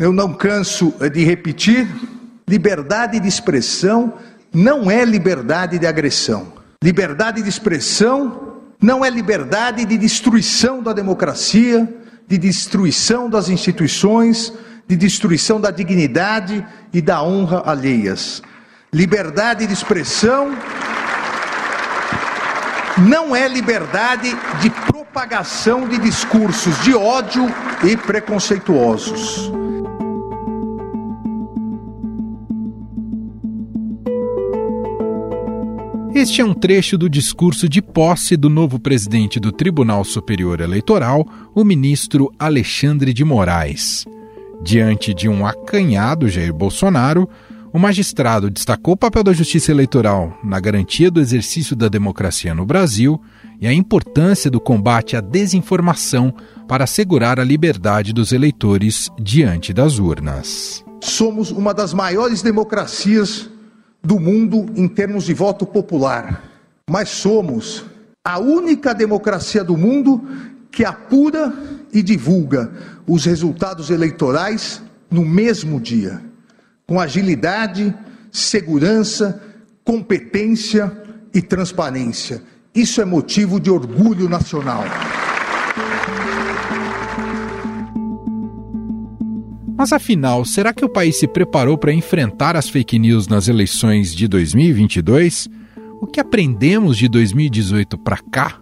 Eu não canso de repetir: liberdade de expressão não é liberdade de agressão. Liberdade de expressão não é liberdade de destruição da democracia, de destruição das instituições, de destruição da dignidade e da honra alheias. Liberdade de expressão não é liberdade de propagação de discursos de ódio e preconceituosos. Este é um trecho do discurso de posse do novo presidente do Tribunal Superior Eleitoral, o ministro Alexandre de Moraes. Diante de um acanhado Jair Bolsonaro, o magistrado destacou o papel da justiça eleitoral na garantia do exercício da democracia no Brasil e a importância do combate à desinformação para assegurar a liberdade dos eleitores diante das urnas. Somos uma das maiores democracias do mundo em termos de voto popular, mas somos a única democracia do mundo que apura e divulga os resultados eleitorais no mesmo dia, com agilidade, segurança, competência e transparência. Isso é motivo de orgulho nacional. Mas afinal, será que o país se preparou para enfrentar as fake news nas eleições de 2022? O que aprendemos de 2018 para cá?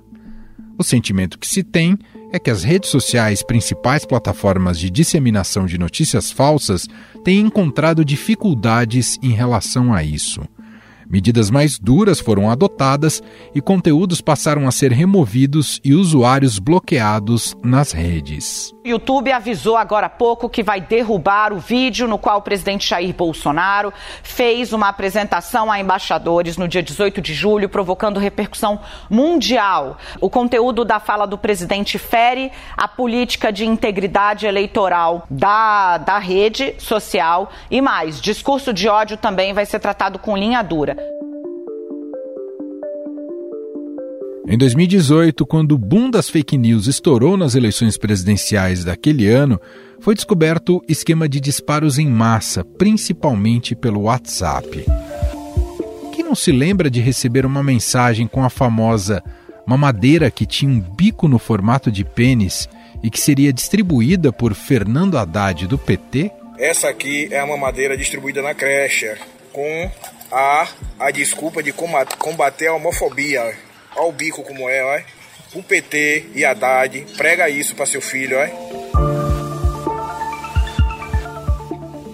O sentimento que se tem é que as redes sociais, principais plataformas de disseminação de notícias falsas, têm encontrado dificuldades em relação a isso. Medidas mais duras foram adotadas e conteúdos passaram a ser removidos e usuários bloqueados nas redes. YouTube avisou agora há pouco que vai derrubar o vídeo no qual o presidente Jair Bolsonaro fez uma apresentação a embaixadores no dia 18 de julho, provocando repercussão mundial. O conteúdo da fala do presidente fere a política de integridade eleitoral da, da rede social e mais. Discurso de ódio também vai ser tratado com linha dura. Em 2018, quando o boom das fake news estourou nas eleições presidenciais daquele ano, foi descoberto esquema de disparos em massa, principalmente pelo WhatsApp. Quem não se lembra de receber uma mensagem com a famosa mamadeira que tinha um bico no formato de pênis e que seria distribuída por Fernando Haddad do PT? Essa aqui é a mamadeira distribuída na creche, com a, a desculpa de combater a homofobia. Olha o bico como é, ó. O PT e Haddad, prega isso para seu filho, ó.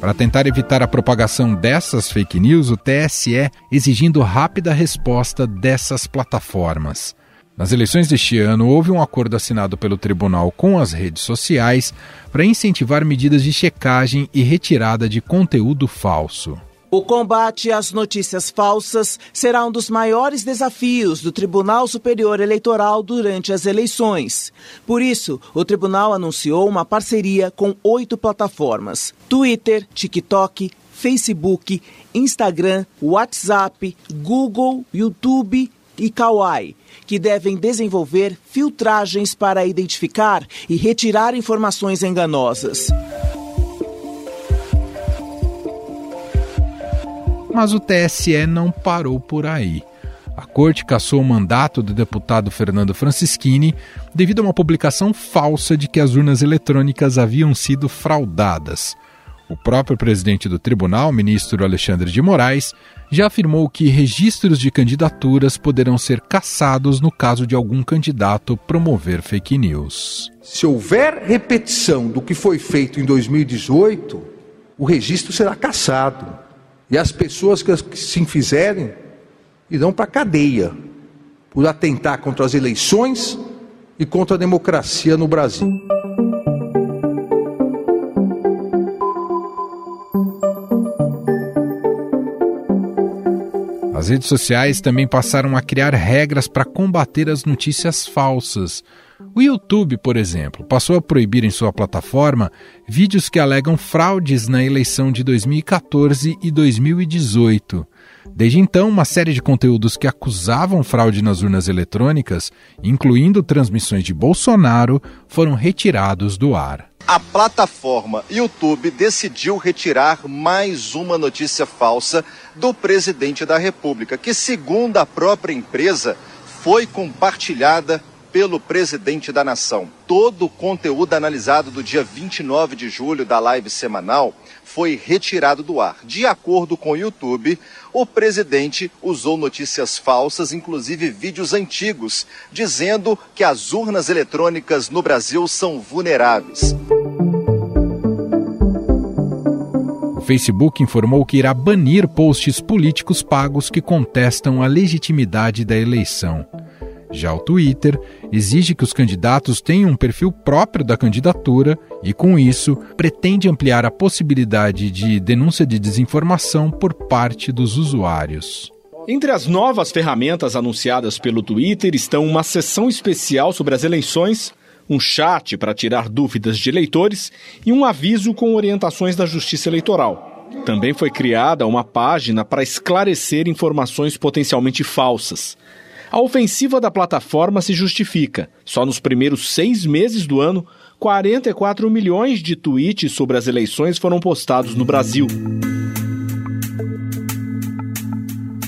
Para tentar evitar a propagação dessas fake news, o TSE exigindo rápida resposta dessas plataformas. Nas eleições deste ano, houve um acordo assinado pelo tribunal com as redes sociais para incentivar medidas de checagem e retirada de conteúdo falso. O combate às notícias falsas será um dos maiores desafios do Tribunal Superior Eleitoral durante as eleições. Por isso, o tribunal anunciou uma parceria com oito plataformas: Twitter, TikTok, Facebook, Instagram, WhatsApp, Google, YouTube e Kawaii, que devem desenvolver filtragens para identificar e retirar informações enganosas. Mas o TSE não parou por aí. A corte cassou o mandato do deputado Fernando Francischini devido a uma publicação falsa de que as urnas eletrônicas haviam sido fraudadas. O próprio presidente do tribunal, ministro Alexandre de Moraes, já afirmou que registros de candidaturas poderão ser cassados no caso de algum candidato promover fake news. Se houver repetição do que foi feito em 2018, o registro será cassado. E as pessoas que se fizerem irão para a cadeia por atentar contra as eleições e contra a democracia no Brasil. As redes sociais também passaram a criar regras para combater as notícias falsas. O YouTube, por exemplo, passou a proibir em sua plataforma vídeos que alegam fraudes na eleição de 2014 e 2018. Desde então, uma série de conteúdos que acusavam fraude nas urnas eletrônicas, incluindo transmissões de Bolsonaro, foram retirados do ar. A plataforma YouTube decidiu retirar mais uma notícia falsa do presidente da República, que, segundo a própria empresa, foi compartilhada pelo presidente da nação. Todo o conteúdo analisado do dia 29 de julho da live semanal foi retirado do ar. De acordo com o YouTube, o presidente usou notícias falsas, inclusive vídeos antigos, dizendo que as urnas eletrônicas no Brasil são vulneráveis. O Facebook informou que irá banir posts políticos pagos que contestam a legitimidade da eleição. Já o Twitter exige que os candidatos tenham um perfil próprio da candidatura e, com isso, pretende ampliar a possibilidade de denúncia de desinformação por parte dos usuários. Entre as novas ferramentas anunciadas pelo Twitter estão uma sessão especial sobre as eleições, um chat para tirar dúvidas de eleitores e um aviso com orientações da Justiça Eleitoral. Também foi criada uma página para esclarecer informações potencialmente falsas. A ofensiva da plataforma se justifica. Só nos primeiros seis meses do ano, 44 milhões de tweets sobre as eleições foram postados no Brasil.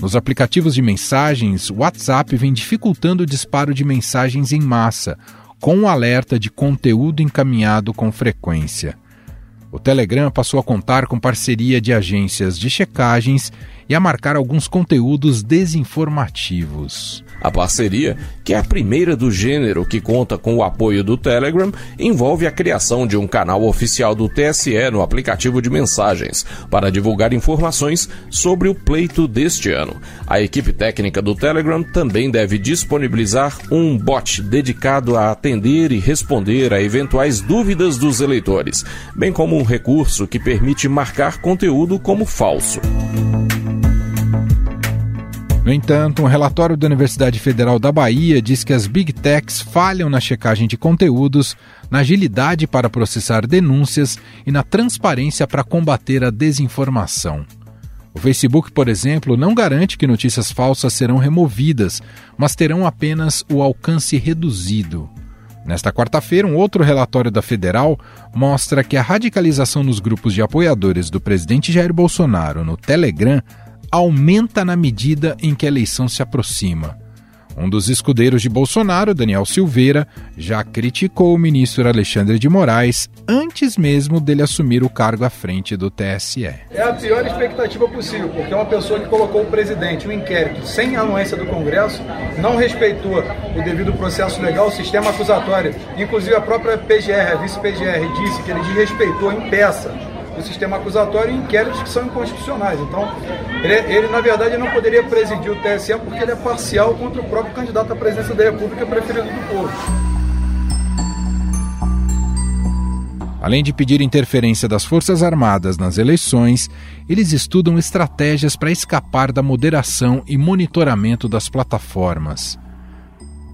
Nos aplicativos de mensagens, o WhatsApp vem dificultando o disparo de mensagens em massa, com um alerta de conteúdo encaminhado com frequência. O Telegram passou a contar com parceria de agências de checagens e a marcar alguns conteúdos desinformativos. A parceria, que é a primeira do gênero que conta com o apoio do Telegram, envolve a criação de um canal oficial do TSE no aplicativo de mensagens para divulgar informações sobre o pleito deste ano. A equipe técnica do Telegram também deve disponibilizar um bot dedicado a atender e responder a eventuais dúvidas dos eleitores, bem como um recurso que permite marcar conteúdo como falso. No entanto, um relatório da Universidade Federal da Bahia diz que as Big Techs falham na checagem de conteúdos, na agilidade para processar denúncias e na transparência para combater a desinformação. O Facebook, por exemplo, não garante que notícias falsas serão removidas, mas terão apenas o alcance reduzido. Nesta quarta-feira, um outro relatório da Federal mostra que a radicalização nos grupos de apoiadores do presidente Jair Bolsonaro no Telegram aumenta na medida em que a eleição se aproxima. Um dos escudeiros de Bolsonaro, Daniel Silveira, já criticou o ministro Alexandre de Moraes antes mesmo dele assumir o cargo à frente do TSE. É a pior expectativa possível, porque é uma pessoa que colocou o presidente no inquérito sem anuência do Congresso, não respeitou o devido processo legal, o sistema acusatório. Inclusive a própria PGR, a vice-PGR, disse que ele desrespeitou em peça o sistema acusatório em inquéritos que são inconstitucionais. Então, ele, ele, na verdade não poderia presidir o TSE porque ele é parcial contra o próprio candidato à presidência da República preferido do povo. Além de pedir interferência das Forças Armadas nas eleições, eles estudam estratégias para escapar da moderação e monitoramento das plataformas.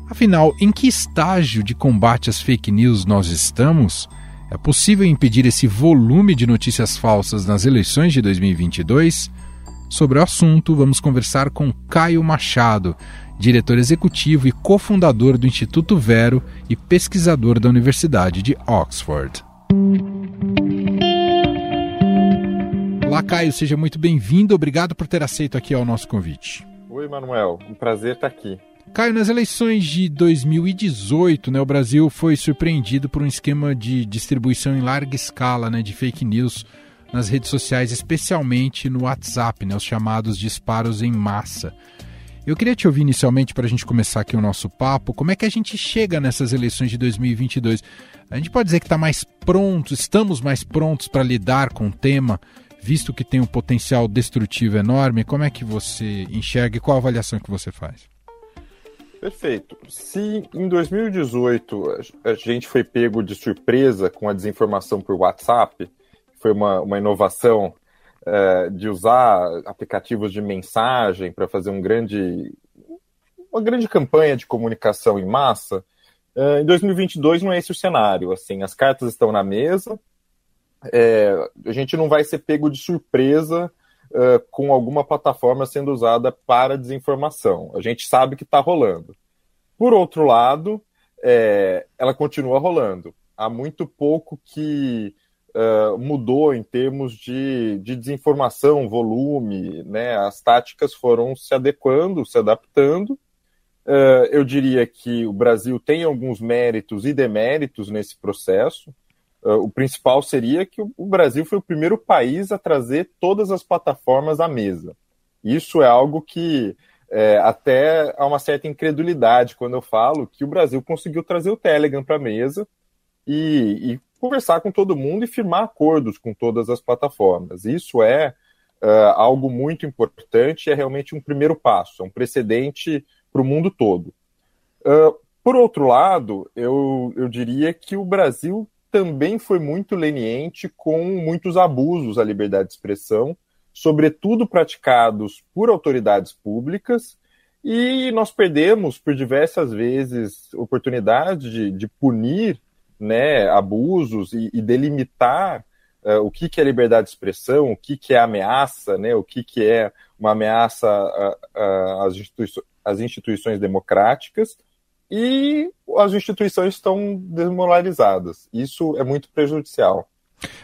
Afinal, em que estágio de combate às fake news nós estamos? É possível impedir esse volume de notícias falsas nas eleições de 2022? Sobre o assunto, vamos conversar com Caio Machado, diretor executivo e cofundador do Instituto Vero e pesquisador da Universidade de Oxford. Olá, Caio, seja muito bem-vindo. Obrigado por ter aceito aqui ao nosso convite. Oi, Manuel. Um prazer estar aqui. Caio, nas eleições de 2018, né, o Brasil foi surpreendido por um esquema de distribuição em larga escala né, de fake news nas redes sociais, especialmente no WhatsApp, né, os chamados disparos em massa. Eu queria te ouvir inicialmente para a gente começar aqui o nosso papo. Como é que a gente chega nessas eleições de 2022? A gente pode dizer que está mais pronto, estamos mais prontos para lidar com o tema, visto que tem um potencial destrutivo enorme. Como é que você enxerga e qual a avaliação que você faz? Perfeito. Se em 2018 a gente foi pego de surpresa com a desinformação por WhatsApp, foi uma, uma inovação é, de usar aplicativos de mensagem para fazer um grande, uma grande campanha de comunicação em massa, é, em 2022 não é esse o cenário. Assim, as cartas estão na mesa, é, a gente não vai ser pego de surpresa uh, com alguma plataforma sendo usada para desinformação. A gente sabe que está rolando. Por outro lado, é, ela continua rolando. há muito pouco que uh, mudou em termos de, de desinformação, volume, né? As táticas foram se adequando, se adaptando. Uh, eu diria que o Brasil tem alguns méritos e deméritos nesse processo. Uh, o principal seria que o Brasil foi o primeiro país a trazer todas as plataformas à mesa. Isso é algo que é, até há uma certa incredulidade quando eu falo que o Brasil conseguiu trazer o Telegram para a mesa e, e, conversar com todo mundo e firmar acordos com todas as plataformas. Isso é uh, algo muito importante é realmente um primeiro passo, é um precedente para o mundo todo. Uh, por outro lado, eu, eu diria que o Brasil também foi muito leniente com muitos abusos à liberdade de expressão, sobretudo praticados por autoridades públicas, e nós perdemos por diversas vezes oportunidade de, de punir né, abusos e, e delimitar uh, o que, que é liberdade de expressão, o que, que é ameaça, né, o que, que é uma ameaça às instituições, às instituições democráticas, e as instituições estão desmoralizadas. Isso é muito prejudicial.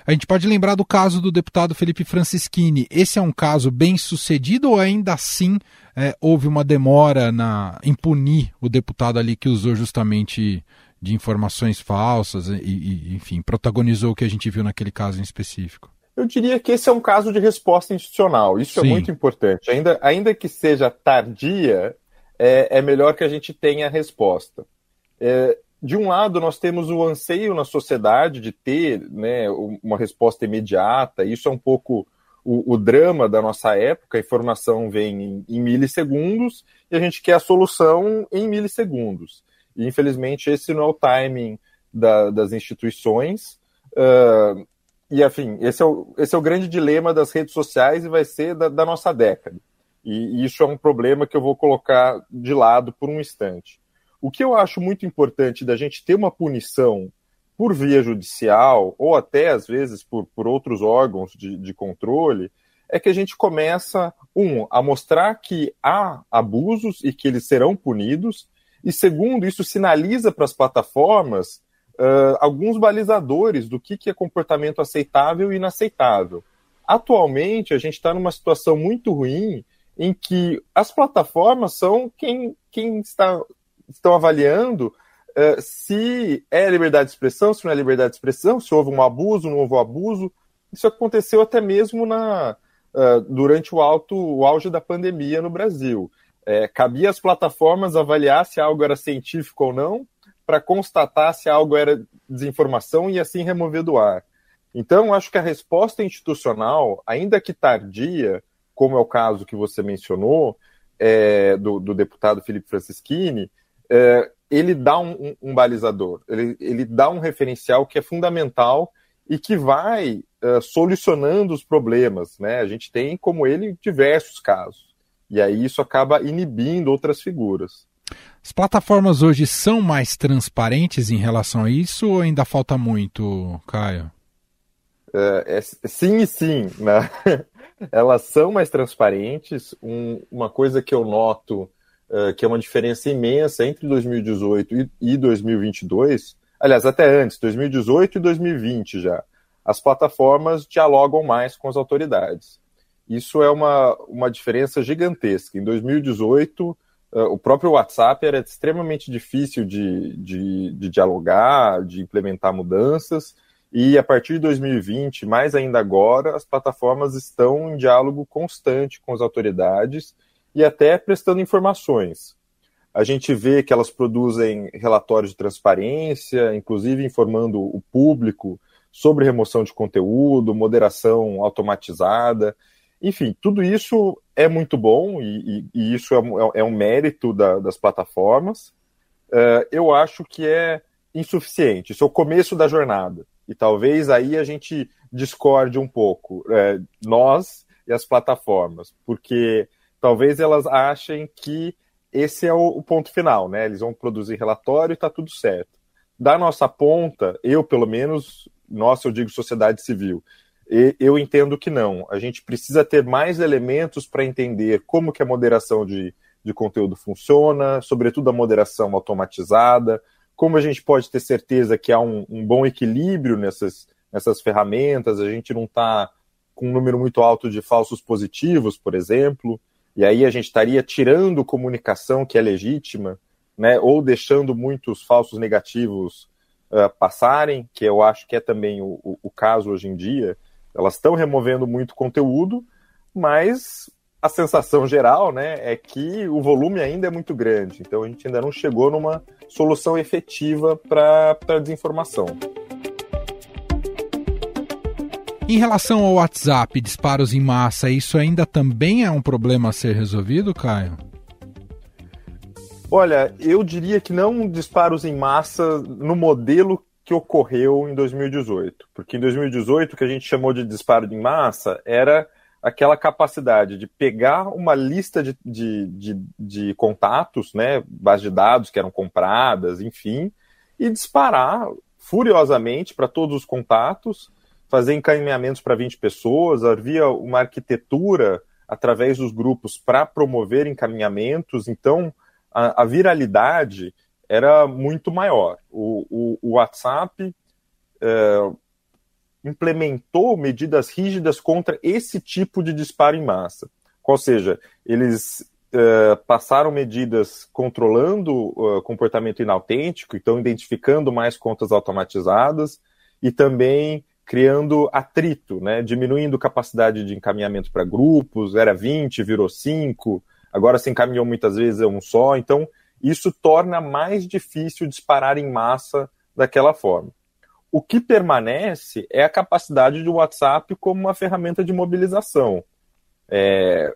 A gente pode lembrar do caso do deputado Felipe Francischini. Esse é um caso bem sucedido ou ainda assim é, houve uma demora na, em punir o deputado ali que usou justamente de informações falsas e, e, enfim, protagonizou o que a gente viu naquele caso em específico? Eu diria que esse é um caso de resposta institucional. Isso é Sim. é muito importante. Ainda, ainda que seja tardia, é, é melhor que a gente tenha a resposta. É, de um lado, nós temos o anseio na sociedade de ter né, uma resposta imediata, isso é um pouco o, o drama da nossa época, a informação vem em, em, milissegundos e a gente quer a solução em milissegundos. E, infelizmente, esse não é o timing da, das instituições. Uh, e, enfim, esse é, o, esse é o grande dilema das redes sociais e vai ser da, da nossa década. E, isso é um problema que eu vou colocar de lado por um instante. O que eu acho muito importante da gente ter uma punição por via judicial, ou até às vezes por, por outros órgãos de, de controle, é que a gente começa, um, a mostrar que há abusos e que eles serão punidos, e segundo, isso sinaliza para as plataformas uh, alguns balizadores do que, que é comportamento aceitável e inaceitável. Atualmente, a gente está numa situação muito ruim em que as plataformas são quem, quem está, estão avaliando uh, se é liberdade de expressão, se não é liberdade de expressão, se houve um abuso, não houve um abuso. Isso aconteceu até mesmo na, uh, durante o, alto, o auge da pandemia no Brasil. É, cabia às plataformas avaliar se algo era científico ou não, para constatar se algo era desinformação e assim remover do ar. Então, acho que a resposta institucional, ainda que tardia, como é o caso que você mencionou, é, do, do, deputado Felipe Francischini, é, ele dá um, um, um balizador, ele, ele, dá um referencial que é fundamental e que vai uh, solucionando os problemas. Né? A gente tem, como ele, diversos casos. E aí isso acaba inibindo outras figuras. As plataformas hoje são mais transparentes em relação a isso ou ainda falta muito, Caio? É, é, sim e sim. Né? elas são mais transparentes. Um, uma coisa que eu noto uh, que é uma diferença imensa entre 2018 e, e 2022, aliás, até antes, 2018 e 2020 já, as plataformas dialogam mais com as autoridades. Isso é uma, uma diferença gigantesca. Em 2018, uh, o próprio WhatsApp era extremamente difícil de, de, de dialogar, de implementar mudanças e a partir de 2020, mais ainda agora, as plataformas estão em diálogo constante com as autoridades e até prestando informações. A gente vê que elas produzem relatórios de transparência, inclusive informando o público sobre remoção de conteúdo, moderação automatizada. Enfim, tudo isso é muito bom e, e, e isso é, é, um mérito da, das plataformas. Uh, eu acho que é insuficiente. Isso é o começo da jornada. E talvez aí a gente discorde um pouco, é, nós e as plataformas, porque talvez elas achem que esse é o, o ponto final, né? Eles vão produzir relatório e está tudo certo. Da nossa ponta, eu pelo menos, nossa, eu digo sociedade civil, eu entendo que não. A gente precisa ter mais elementos para entender como que a moderação de, de conteúdo funciona, sobretudo a moderação automatizada, como a gente pode ter certeza que há um, um bom equilíbrio nessas, nessas ferramentas, a gente não está com um número muito alto de falsos positivos, por exemplo, e aí a gente estaria tirando comunicação que é legítima, né, ou deixando muitos falsos negativos uh, passarem, que eu acho que é também o, o, o caso hoje em dia. Elas estão removendo muito conteúdo, mas a sensação geral né, é que o volume ainda é muito grande. Então a gente ainda não chegou numa solução efetiva para a desinformação. Em relação ao WhatsApp, disparos em massa, isso ainda também é um problema a ser resolvido, Caio? Olha, eu diria que não disparos em massa no modelo que ocorreu em 2018. Porque em 2018, o que a gente chamou de disparo em massa era aquela capacidade de pegar uma lista de, de, de, de contatos, né, base de dados que eram compradas, enfim, e disparar furiosamente para todos os contatos, fazer encaminhamentos para 20 pessoas, havia uma arquitetura através dos grupos para promover encaminhamentos, então a, a, viralidade era muito maior. O, o, o WhatsApp é, implementou medidas rígidas contra esse tipo de disparo em massa. Ou seja, eles uh, passaram medidas controlando uh, comportamento inautêntico, então identificando mais contas automatizadas e também criando atrito, né, diminuindo capacidade de encaminhamento para grupos, era 20, virou 5, agora se encaminhou muitas vezes a um só, então isso torna mais difícil disparar em massa daquela forma. O que permanece é a capacidade do WhatsApp como uma ferramenta de mobilização. É,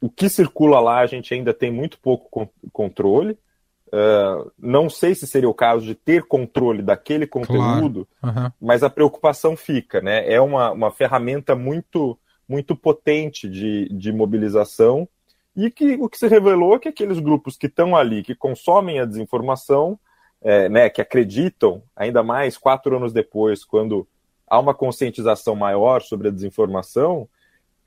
o que circula lá a gente ainda tem muito pouco controle. Uh, não sei se seria o caso de ter controle daquele conteúdo, claro. uhum. mas a preocupação fica, né? É uma, uma ferramenta muito, muito potente de, de mobilização e que o que se revelou é que aqueles grupos que estão ali, que consomem a desinformação, é, né, que acreditam, ainda mais quatro anos depois, quando há uma conscientização maior sobre a desinformação,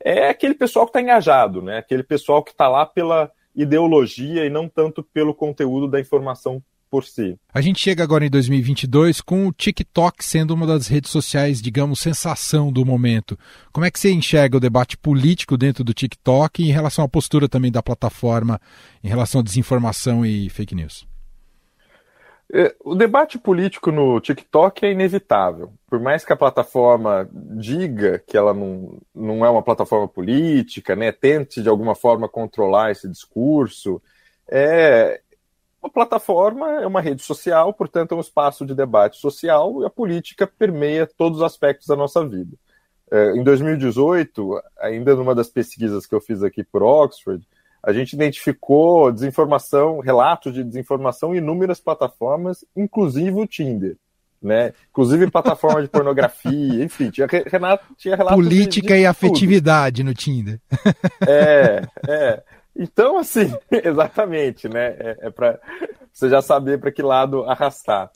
é aquele pessoal que está engajado, né? aquele pessoal que está lá pela ideologia e não tanto pelo conteúdo da informação por si. A gente chega agora em 2022 com o TikTok sendo uma das redes sociais, digamos, sensação do momento. Como é que você enxerga o debate político dentro do TikTok e em relação à postura também da plataforma em relação à desinformação e fake news? É, o debate político no TikTok é inevitável. Por mais que a plataforma diga que ela não, não é uma plataforma política, né, tente de alguma forma controlar esse discurso, é uma plataforma é uma rede social, portanto é um espaço de debate social e a política permeia todos os aspectos da nossa vida. É, em 2018, ainda numa das pesquisas que eu fiz aqui por Oxford, a gente identificou desinformação, relatos de desinformação em inúmeras plataformas, inclusive o Tinder. Né? Inclusive plataforma de pornografia, enfim, tinha, Renato, tinha relatos Política de, de e afetividade no Tinder. É, é. Então, assim, exatamente, né? É, é para você já saber para que lado arrastar.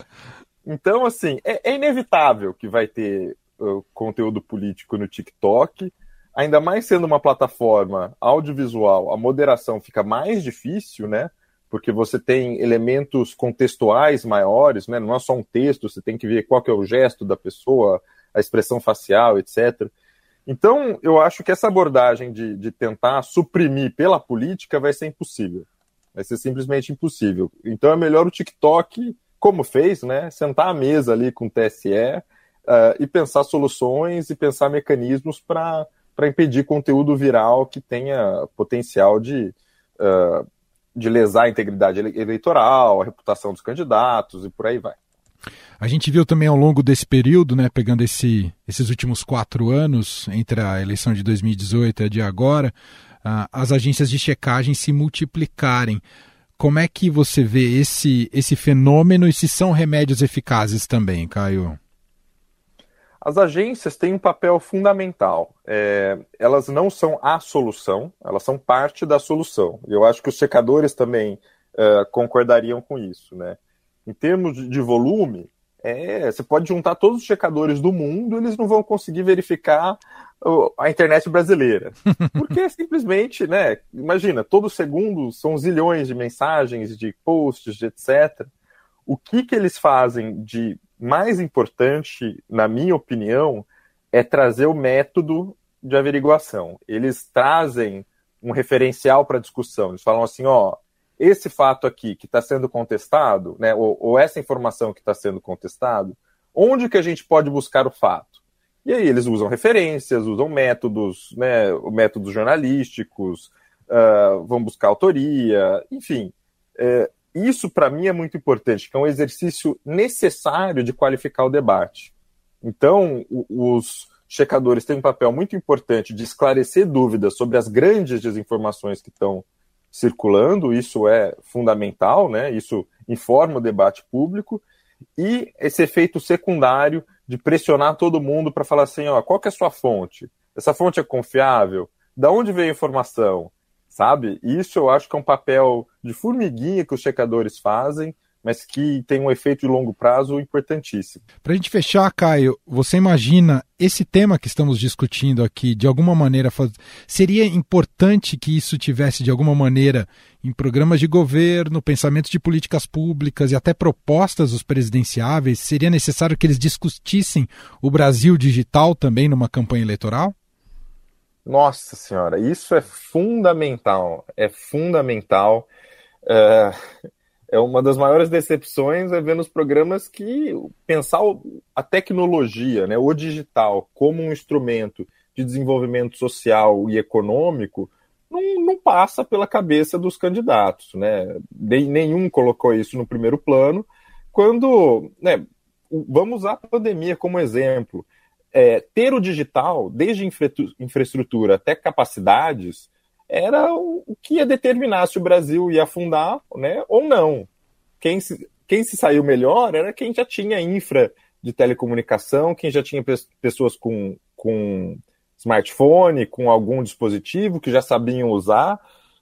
Então, assim, é, é inevitável que vai ter uh, conteúdo político no TikTok ainda mais sendo uma plataforma audiovisual, a moderação fica mais difícil, né? Porque você tem elementos contextuais maiores, né? Não é só um texto, você tem que ver qual que é o gesto da pessoa, a expressão facial, etc. Então, eu acho que essa abordagem de, de tentar suprimir pela política vai ser impossível. Vai ser simplesmente impossível. Então, é melhor o TikTok, como fez, né? Sentar à mesa ali com o TSE uh, e pensar soluções e pensar mecanismos para para impedir conteúdo viral que tenha potencial de, uh, de lesar a integridade eleitoral, a reputação dos candidatos e por aí vai. A gente viu também ao longo desse período, né, pegando esse, esses últimos quatro anos, entre a eleição de 2018 e a de agora, uh, as agências de checagem se multiplicarem. Como é que você vê esse, esse fenômeno e se são remédios eficazes também, Caio? As agências têm um papel fundamental. É, elas não são a solução, elas são parte da solução. Eu acho que os checadores também uh, concordariam com isso. Né? Em termos de volume, é, você pode juntar todos os checadores do mundo, eles não vão conseguir verificar a internet brasileira. Porque simplesmente, né? Imagina, todo segundo são zilhões de mensagens, de posts, de etc. o que, que eles fazem de mais importante, na minha opinião, é trazer o método de averiguação. Eles trazem um referencial para a discussão. Eles falam assim, ó, esse fato aqui que está sendo contestado, né, ou, ou essa informação que está sendo contestado, onde que a gente pode buscar o fato? E aí eles usam referências, usam métodos, né, métodos jornalísticos, uh, vão buscar autoria, enfim. É, isso para mim é muito importante, que é um exercício necessário de qualificar o debate. Então, os checadores têm um papel muito importante de esclarecer dúvidas sobre as grandes desinformações que estão circulando, isso é fundamental, né? Isso informa o debate público e esse efeito secundário de pressionar todo mundo para falar assim, ó, qual que é a sua fonte? Essa fonte é confiável? Da onde veio a informação? Sabe? Isso eu acho que é um papel de formiguinha que os checadores fazem mas que tem um efeito de longo prazo importantíssimo. Para a gente fechar, Caio, você imagina esse tema que estamos discutindo aqui, de alguma maneira, seria importante que isso tivesse, de alguma maneira, em programas de governo, pensamentos de políticas públicas e até propostas dos presidenciáveis? Seria necessário que eles discutissem o Brasil digital também numa campanha eleitoral? Nossa Senhora, isso é fundamental, é fundamental. É é uma das maiores decepções é ver nos programas que pensar a tecnologia, né, o digital, como um instrumento de desenvolvimento social e econômico, não, não passa pela cabeça dos candidatos. Né? Nenhum colocou isso no primeiro plano. Quando. Né, vamos usar a pandemia como exemplo. É, ter o digital, desde infraestrutura até capacidades, era o que ia determinar se o Brasil ia afundar né, ou não. Quem se, quem se saiu melhor era quem já tinha infra de telecomunicação, quem já tinha pessoas com, com smartphone, com algum dispositivo que já sabiam usar.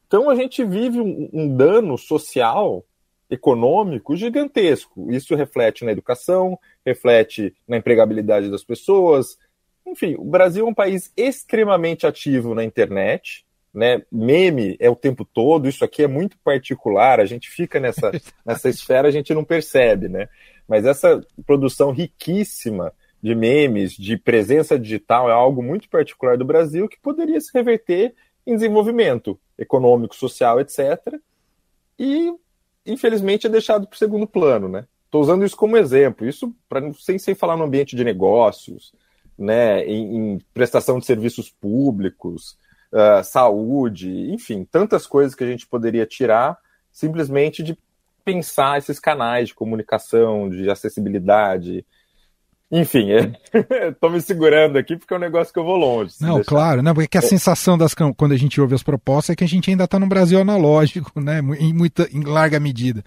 Então a gente vive um, um dano social, econômico gigantesco. Isso reflete na educação, reflete na empregabilidade das pessoas. Enfim, o Brasil é um país extremamente ativo na internet né? Meme é o tempo todo, isso aqui é muito particular, a gente fica nessa, nessa esfera, a gente não percebe, né? Mas essa produção riquíssima de memes, de presença digital, é algo muito particular do Brasil que poderia se reverter em desenvolvimento econômico, social, etc. E, infelizmente, é deixado para o segundo plano, né? Estou usando isso como exemplo, isso para sem, sem falar no ambiente de negócios, né, em, em prestação de serviços públicos, uh, saúde, enfim, tantas coisas que a gente poderia tirar simplesmente de pensar esses canais de comunicação, de acessibilidade. Enfim, estou me segurando aqui porque é um negócio que eu vou longe. Não, deixar. claro, né? porque a é. sensação das quando a gente ouve as propostas é que a gente ainda está no Brasil analógico, né? Em, muita, em larga medida.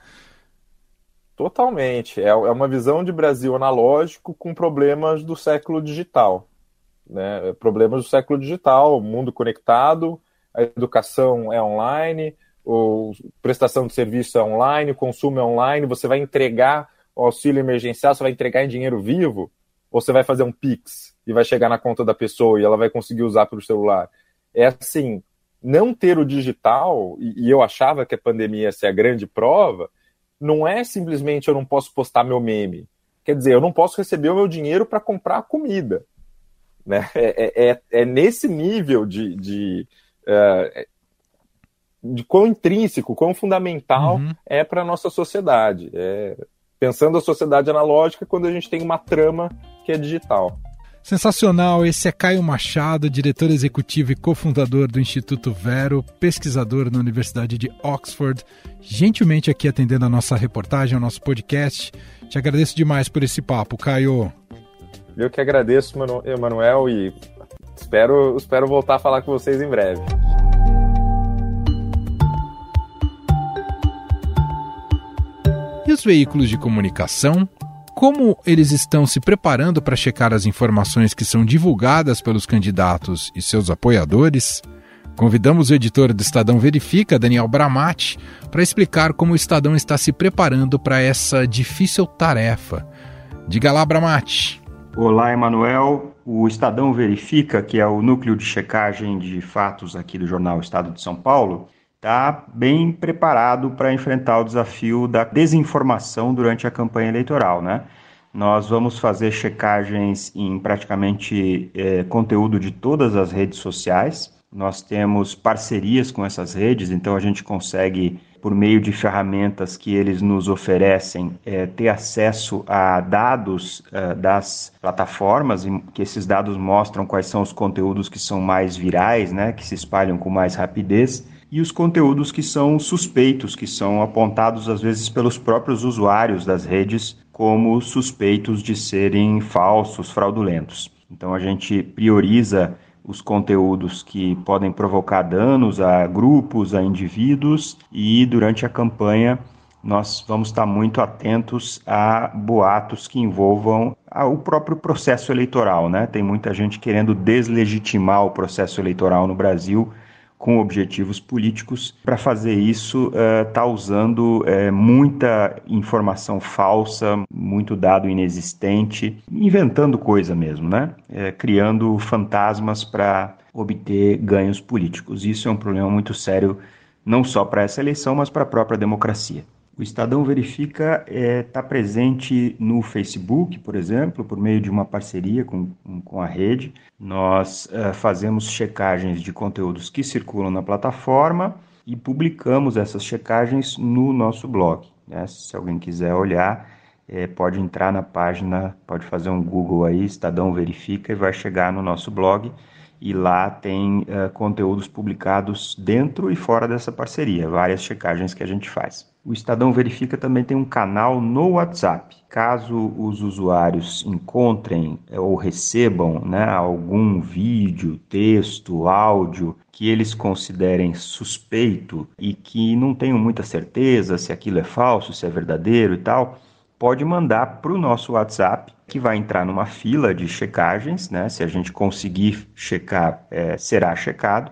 Totalmente. É, é uma visão de Brasil analógico com problemas do século digital né? Problemas do século digital, mundo conectado, a educação é online, a prestação de serviço é online, o consumo é online, você vai entregar o auxílio emergencial, você vai entregar em dinheiro vivo, ou você vai fazer um Pix e vai chegar na conta da pessoa e ela vai conseguir usar pelo celular. É assim, não ter o digital, e, e eu achava que a pandemia ia ser a grande prova, não é simplesmente eu não posso postar meu meme. Quer dizer, eu não posso receber o meu dinheiro para comprar comida. Né? É, é, é, é nesse nível de, de, uh, de quão intrínseco, quão fundamental uhum. é para a nossa sociedade. É, pensando a sociedade analógica quando a gente tem uma trama que é digital. Sensacional, esse é Caio Machado, diretor executivo e cofundador do Instituto Vero, pesquisador na Universidade de Oxford, gentilmente aqui atendendo a nossa reportagem, ao nosso podcast. Te agradeço demais por esse papo, Caio. Eu que agradeço, Emanuel, e espero, espero voltar a falar com vocês em breve. E os veículos de comunicação? Como eles estão se preparando para checar as informações que são divulgadas pelos candidatos e seus apoiadores? Convidamos o editor do Estadão Verifica, Daniel Bramati, para explicar como o Estadão está se preparando para essa difícil tarefa. Diga lá, Bramati. Olá, Emanuel. O Estadão Verifica, que é o núcleo de checagem de fatos aqui do jornal Estado de São Paulo, está bem preparado para enfrentar o desafio da desinformação durante a campanha eleitoral, né? Nós vamos fazer checagens em praticamente é, conteúdo de todas as redes sociais. Nós temos parcerias com essas redes, então a gente consegue, por meio de ferramentas que eles nos oferecem, é, ter acesso a dados é, das plataformas, que esses dados mostram quais são os conteúdos que são mais virais, né, que se espalham com mais rapidez e os conteúdos que são suspeitos, que são apontados às vezes pelos próprios usuários das redes como suspeitos de serem falsos, fraudulentos. Então a gente prioriza os conteúdos que podem provocar danos a grupos, a indivíduos e durante a campanha nós vamos estar muito atentos a boatos que envolvam o próprio processo eleitoral, né? Tem muita gente querendo deslegitimar o processo eleitoral no Brasil com objetivos políticos. Para fazer isso, está uh, usando uh, muita informação falsa, muito dado inexistente, inventando coisa mesmo, né? É, criando fantasmas para obter ganhos políticos. Isso é um problema muito sério, não só para essa eleição, mas para a própria democracia. O Estadão Verifica está é, tá presente no Facebook, por exemplo, por meio de uma parceria com, com a rede. Nós é, fazemos checagens de conteúdos que circulam na plataforma e publicamos essas checagens no nosso blog. Né? Se alguém quiser olhar, é, pode entrar na página, pode fazer um Google aí, Estadão Verifica, e vai chegar no nosso blog. E lá tem uh, conteúdos publicados dentro e fora dessa parceria, várias checagens que a gente faz. O Estadão Verifica também tem um canal no WhatsApp. Caso os usuários encontrem eh, ou recebam né, algum vídeo, texto, áudio que eles considerem suspeito e que não tenham muita certeza se aquilo é falso, se é verdadeiro e tal, pode mandar para o nosso WhatsApp, que vai entrar numa fila de checagens, né? Se a gente conseguir checar, é, será checado.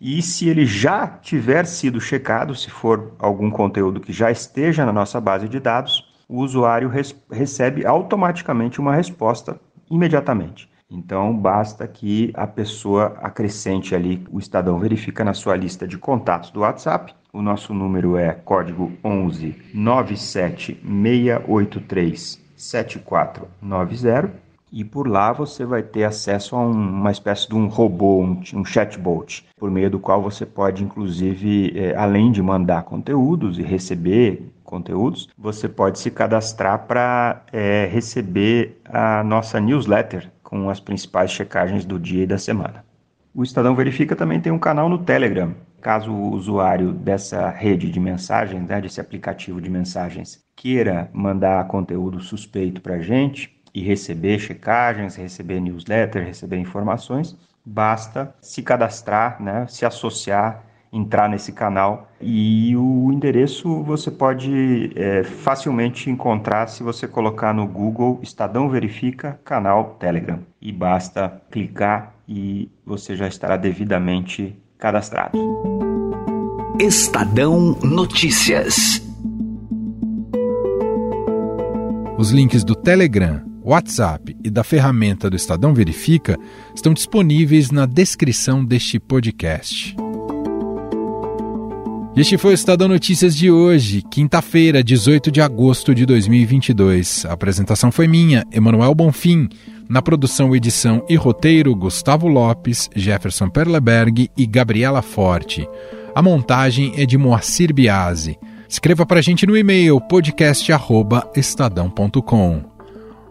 E se ele já tiver sido checado, se for algum conteúdo que já esteja na nossa base de dados, o usuário recebe automaticamente uma resposta imediatamente. Então, basta que a pessoa acrescente ali, o Estadão verifica na sua lista de contatos do WhatsApp. O nosso número é código 11 97 683 7490 e por lá você vai ter acesso a um, uma espécie de um robô, um, um, chatbot, por meio do qual você pode, inclusive, é, além de mandar conteúdos e receber conteúdos, você pode se cadastrar para é, receber a nossa newsletter com as principais checagens do dia e da semana. O Estadão Verifica também tem um canal no Telegram. Caso o usuário dessa rede de mensagens, né, desse aplicativo de mensagens, queira mandar conteúdo suspeito para a gente, e receber checagens, receber newsletter, receber informações, basta se cadastrar, né, se associar, entrar nesse canal e o endereço você pode é, facilmente encontrar se você colocar no Google Estadão Verifica canal Telegram e basta clicar e você já estará devidamente cadastrado. Estadão Notícias. Os links do Telegram WhatsApp e da ferramenta do Estadão Verifica estão disponíveis na descrição deste podcast. Este foi o Estadão Notícias de hoje, quinta-feira, 18 de agosto de 2022. A apresentação foi minha, Emanuel Bonfim. Na produção, edição e roteiro, Gustavo Lopes, Jefferson Perleberg e Gabriela Forte. A montagem é de Moacir Biasi. Escreva para a gente no e-mail podcast@estadão.com.